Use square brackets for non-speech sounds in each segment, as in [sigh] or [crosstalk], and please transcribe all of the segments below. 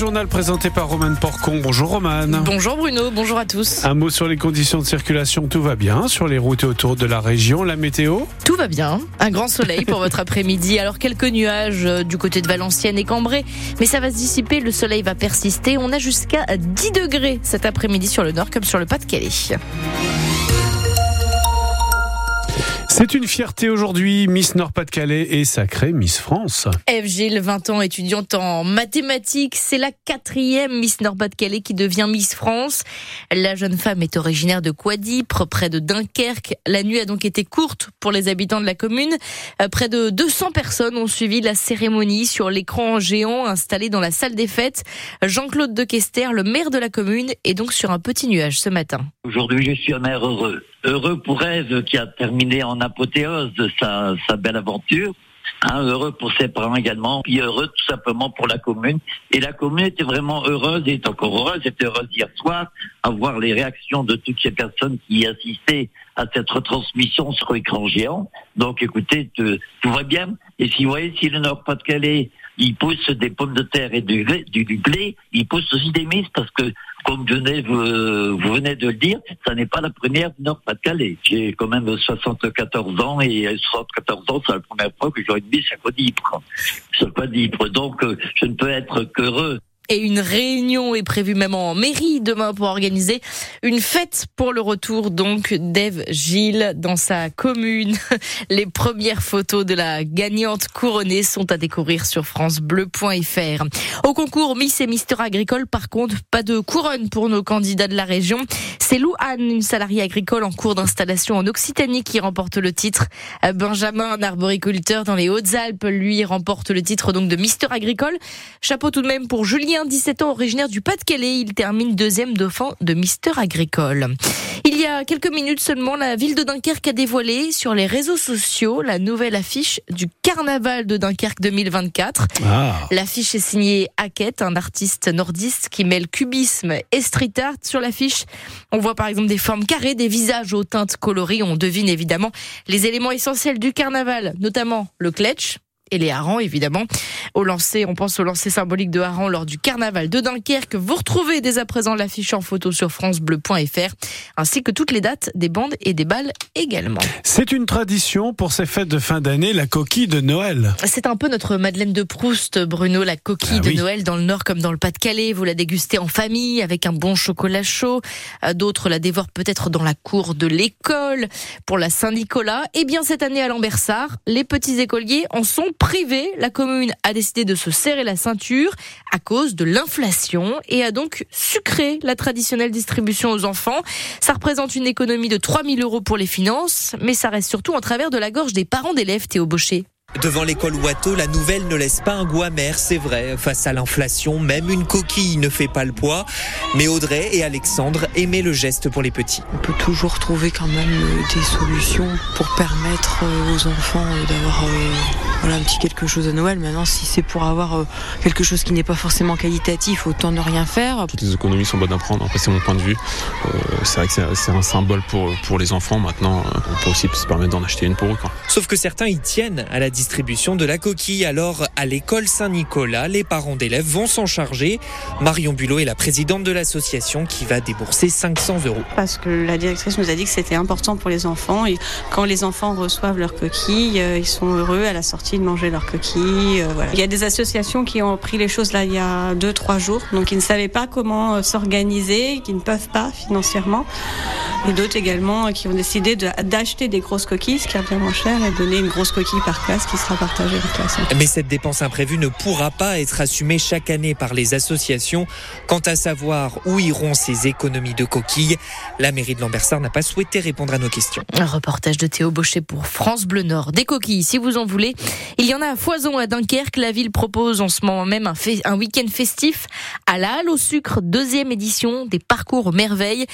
journal présenté par Romane Porcon. Bonjour Romane. Bonjour Bruno, bonjour à tous. Un mot sur les conditions de circulation, tout va bien sur les routes autour de la région. La météo Tout va bien. Un grand soleil pour votre après-midi. Alors quelques nuages euh, du côté de Valenciennes et Cambrai, mais ça va se dissiper, le soleil va persister. On a jusqu'à 10 degrés cet après-midi sur le nord comme sur le Pas-de-Calais. C'est une fierté aujourd'hui, Miss Nord-Pas-de-Calais et sacrée Miss France. Eve Gilles, 20 ans, étudiante en mathématiques, c'est la quatrième Miss Nord-Pas-de-Calais qui devient Miss France. La jeune femme est originaire de Quadipre, près de Dunkerque. La nuit a donc été courte pour les habitants de la commune. Euh, Près de 200 personnes ont suivi la cérémonie sur l'écran géant installé dans la salle des fêtes. Jean-Claude Dequester, le maire de la commune, est donc sur un petit nuage ce matin. Aujourd'hui, je suis un maire heureux. Heureux pour Ève qui a terminé en apothéose sa, sa belle aventure. Hein, heureux pour ses parents également, puis heureux tout simplement pour la commune. Et la commune était vraiment heureuse et est encore heureuse. Était heureuse hier soir à voir les réactions de toutes ces personnes qui assistaient à cette retransmission sur écran géant. Donc écoutez, tout, tout va bien. Et si vous voyez, si le Nord-Pas-de-Calais, il pousse des pommes de terre et du, du, du blé, il pousse aussi des mises parce que comme venez, vous, vous, venez de le dire, ça n'est pas la première du Nord-Pas-de-Calais. J'ai quand même 74 ans et 74 ans, c'est la première fois que j'aurai une mise à Codipre. Sur Codipre. Donc, euh, je ne peux être qu'heureux. Et une réunion est prévue même en mairie demain pour organiser une fête pour le retour donc d'Ève Gilles dans sa commune. [laughs] Les premières photos de la gagnante couronnée sont à découvrir sur francebleu.fr. Au concours Miss et Mister Agricole, par contre, pas de couronne pour nos candidats de la région. C'est Lou Anne, une salariée agricole en cours d'installation en Occitanie qui remporte le titre. Benjamin, un arboriculteur dans les Hautes-Alpes, lui remporte le titre donc de Mister Agricole. Chapeau tout de même pour Julien 17 ans, originaire du Pas-de-Calais. Il termine deuxième dauphin de Mister Agricole. Il y a quelques minutes seulement, la ville de Dunkerque a dévoilé sur les réseaux sociaux la nouvelle affiche du Carnaval de Dunkerque 2024. Ah. L'affiche est signée Hackett, un artiste nordiste qui mêle cubisme et street art. Sur l'affiche, on voit par exemple des formes carrées, des visages aux teintes colorées. On devine évidemment les éléments essentiels du carnaval, notamment le kletch, et les harengs, évidemment. Au lancer, on pense au lancer symbolique de harengs lors du carnaval de Dunkerque. Vous retrouvez dès à présent l'affiche en photo sur francebleu.fr, ainsi que toutes les dates des bandes et des balles également. C'est une tradition pour ces fêtes de fin d'année, la coquille de Noël. C'est un peu notre Madeleine de Proust, Bruno, la coquille Ah de oui. Noël dans le Nord comme dans le Pas-de-Calais. Vous la dégustez en famille avec un bon chocolat chaud. Euh, D'autres la dévorent peut-être dans la cour de l'école pour la Saint-Nicolas. Eh bien, cette année à Lambersart, les petits écoliers en sont privés. La commune a décidé de se serrer la ceinture à cause de l'inflation et a donc sucré la traditionnelle distribution aux enfants. Ça représente une économie de 3000 euros pour les finances, mais ça reste surtout en travers de la gorge des parents d'élèves, Théo Baucher. Devant l'école Watteau, la nouvelle ne laisse pas un goût amer, c'est vrai. Face à l'inflation, même une coquille ne fait pas le poids. Mais Audrey et Alexandre aimaient le geste pour les petits. On peut toujours trouver quand même euh, des solutions pour permettre euh, aux enfants euh, d'avoir voilà, un petit quelque chose à Noël. Maintenant, si c'est pour avoir quelque chose qui n'est pas forcément qualitatif, autant ne rien faire. Toutes les économies sont bonnes à prendre. Après, c'est mon point de vue. C'est vrai que c'est- un symbole pour, pour les enfants. Maintenant, on peut aussi se permettre d'en acheter une pour eux. Quoi. Sauf que certains y tiennent à la distribution de la coquille. Alors, à l'école Saint-Nicolas, les parents d'élèves vont s'en charger. Marion Bulot est la présidente de l'association qui va débourser 500 euros. parce que la directrice nous a dit que c'était important pour les enfants. Et quand les enfants reçoivent leur coquille, euh, ils sont heureux à la sortie de manger leur coquille. euh. Il y a des associations qui ont pris les choses là il y a deux trois jours, donc ils ne savaient pas comment euh, s'organiser, qui ne peuvent pas financièrement. Et d'autres également qui ont décidé d'acheter des grosses coquilles, ce qui revient moins cher, et donner une grosse coquille par classe qui sera partagée en classe. Mais cette dépense imprévue ne pourra pas être assumée chaque année par les associations. Quant à savoir où iront ces économies de coquilles, la mairie de Lambersart n'a pas souhaité répondre à nos questions. Un reportage de Théo Baucher pour France Bleu Nord. Des coquilles, si vous en voulez. Il y en a à foison à Dunkerque. La ville propose en ce moment même un, un week-end festif à la Halle au sucre, deuxième édition des parcours merveilles.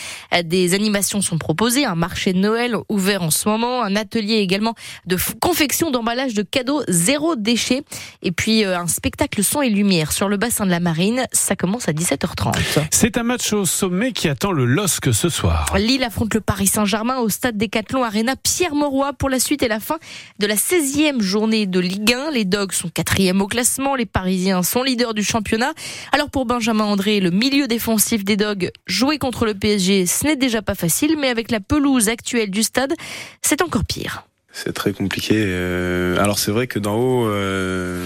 Des animations sont proposées, un marché de Noël ouvert en ce moment, un atelier également de confection d'emballage de cadeaux zéro déchet et puis euh, un spectacle son et lumière sur le bassin de la Marine. Ça commence à 17h30. C'est un match au sommet qui attend le LOSC ce soir. Lille affronte le Paris Saint-Germain au stade Décathlon Arena Pierre Mauroy pour la suite et la fin de la 16e journée de Ligue 1. Les Dogs sont quatrième au classement, les Parisiens sont leaders du championnat. Alors pour Benjamin André, le milieu défensif des Dogs, jouer contre le PSG, ce n'est déjà pas facile, mais avec la pelouse actuelle du stade, c'est encore pire. C'est très compliqué. Euh, alors c'est vrai que d'en haut euh,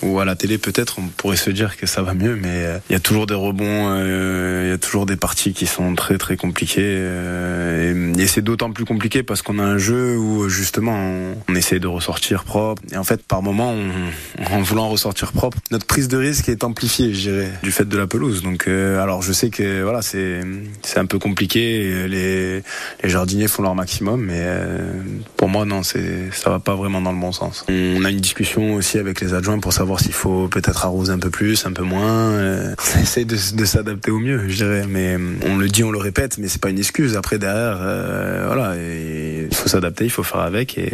ou à la télé peut-être on pourrait se dire que ça va mieux, mais euh, il y a toujours des rebonds, il y a toujours des parties qui sont très très compliquées. et, c'est d'autant plus compliqué parce qu'on a un jeu où justement on, essaie de ressortir propre. Et en fait par moment, [laughs] en voulant ressortir propre, notre prise de risque est amplifiée, je dirais, du fait de la pelouse. Donc alors je sais que voilà c'est c'est un peu compliqué. Les les jardiniers font leur maximum, mais pour moi non ça va pas vraiment dans le bon sens. On a une discussion aussi avec les adjoints pour savoir s'il faut peut-être arroser un peu plus, un peu moins. Euh, on essaie de, s'adapter au mieux, je dirais. Mais on le dit, on le répète, mais c'est pas une excuse. Après derrière, euh, voilà, il faut s'adapter, il faut faire avec et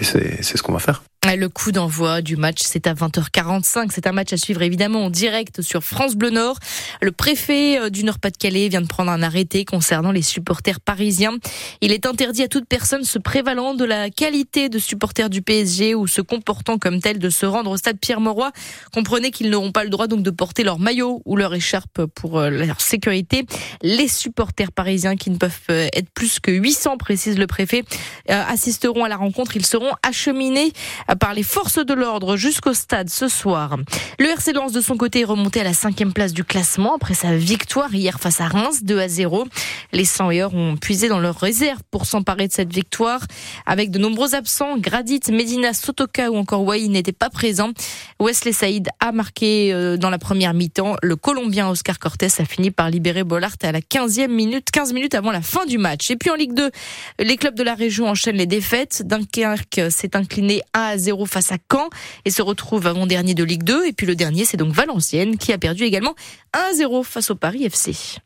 c'est ce qu'on va faire. Le coup d'envoi du match, c'est à 20h45. C'est un match à suivre évidemment en direct sur France Bleu Nord. Le préfet euh, du Nord-Pas-de-Calais vient de prendre un arrêté concernant les supporters parisiens. Il est interdit à toute personne se prévalant de la qualité de supporter du PSG ou se comportant comme tel de se rendre au stade Pierre-Mauroy. Comprenez qu'ils n'auront pas le droit donc de porter leur maillot ou leur écharpe pour euh, leur sécurité. Les supporters parisiens qui ne peuvent euh, être plus que 800, précise le préfet, assisteront à la rencontre. Ils seront acheminés par les forces de l'ordre jusqu'au stade ce soir. Le RC Lens de son côté est remonté à la cinquième place du classement après sa victoire hier face à Reims 2 à 0. Les 100 ont puisé dans leurs réserves pour s'emparer de cette victoire avec de nombreux absents. Gradit, Medina, Sotoka ou encore Wai n'étaient pas présents. Wesley Saïd a marqué euh, dans la première mi-temps. Le Colombien Oscar Cortés a fini par libérer Bollard à la 15e minute, 15 minutes avant la fin du match. Et puis en Ligue 2, les clubs de la région enchaînent les défaites. Dunkerque s'est incliné 1 à 0 face à Caen et se retrouve avant-dernier de Ligue 2. Et puis le dernier, c'est donc Valenciennes qui a perdu également 1 à 0 face au Paris FC.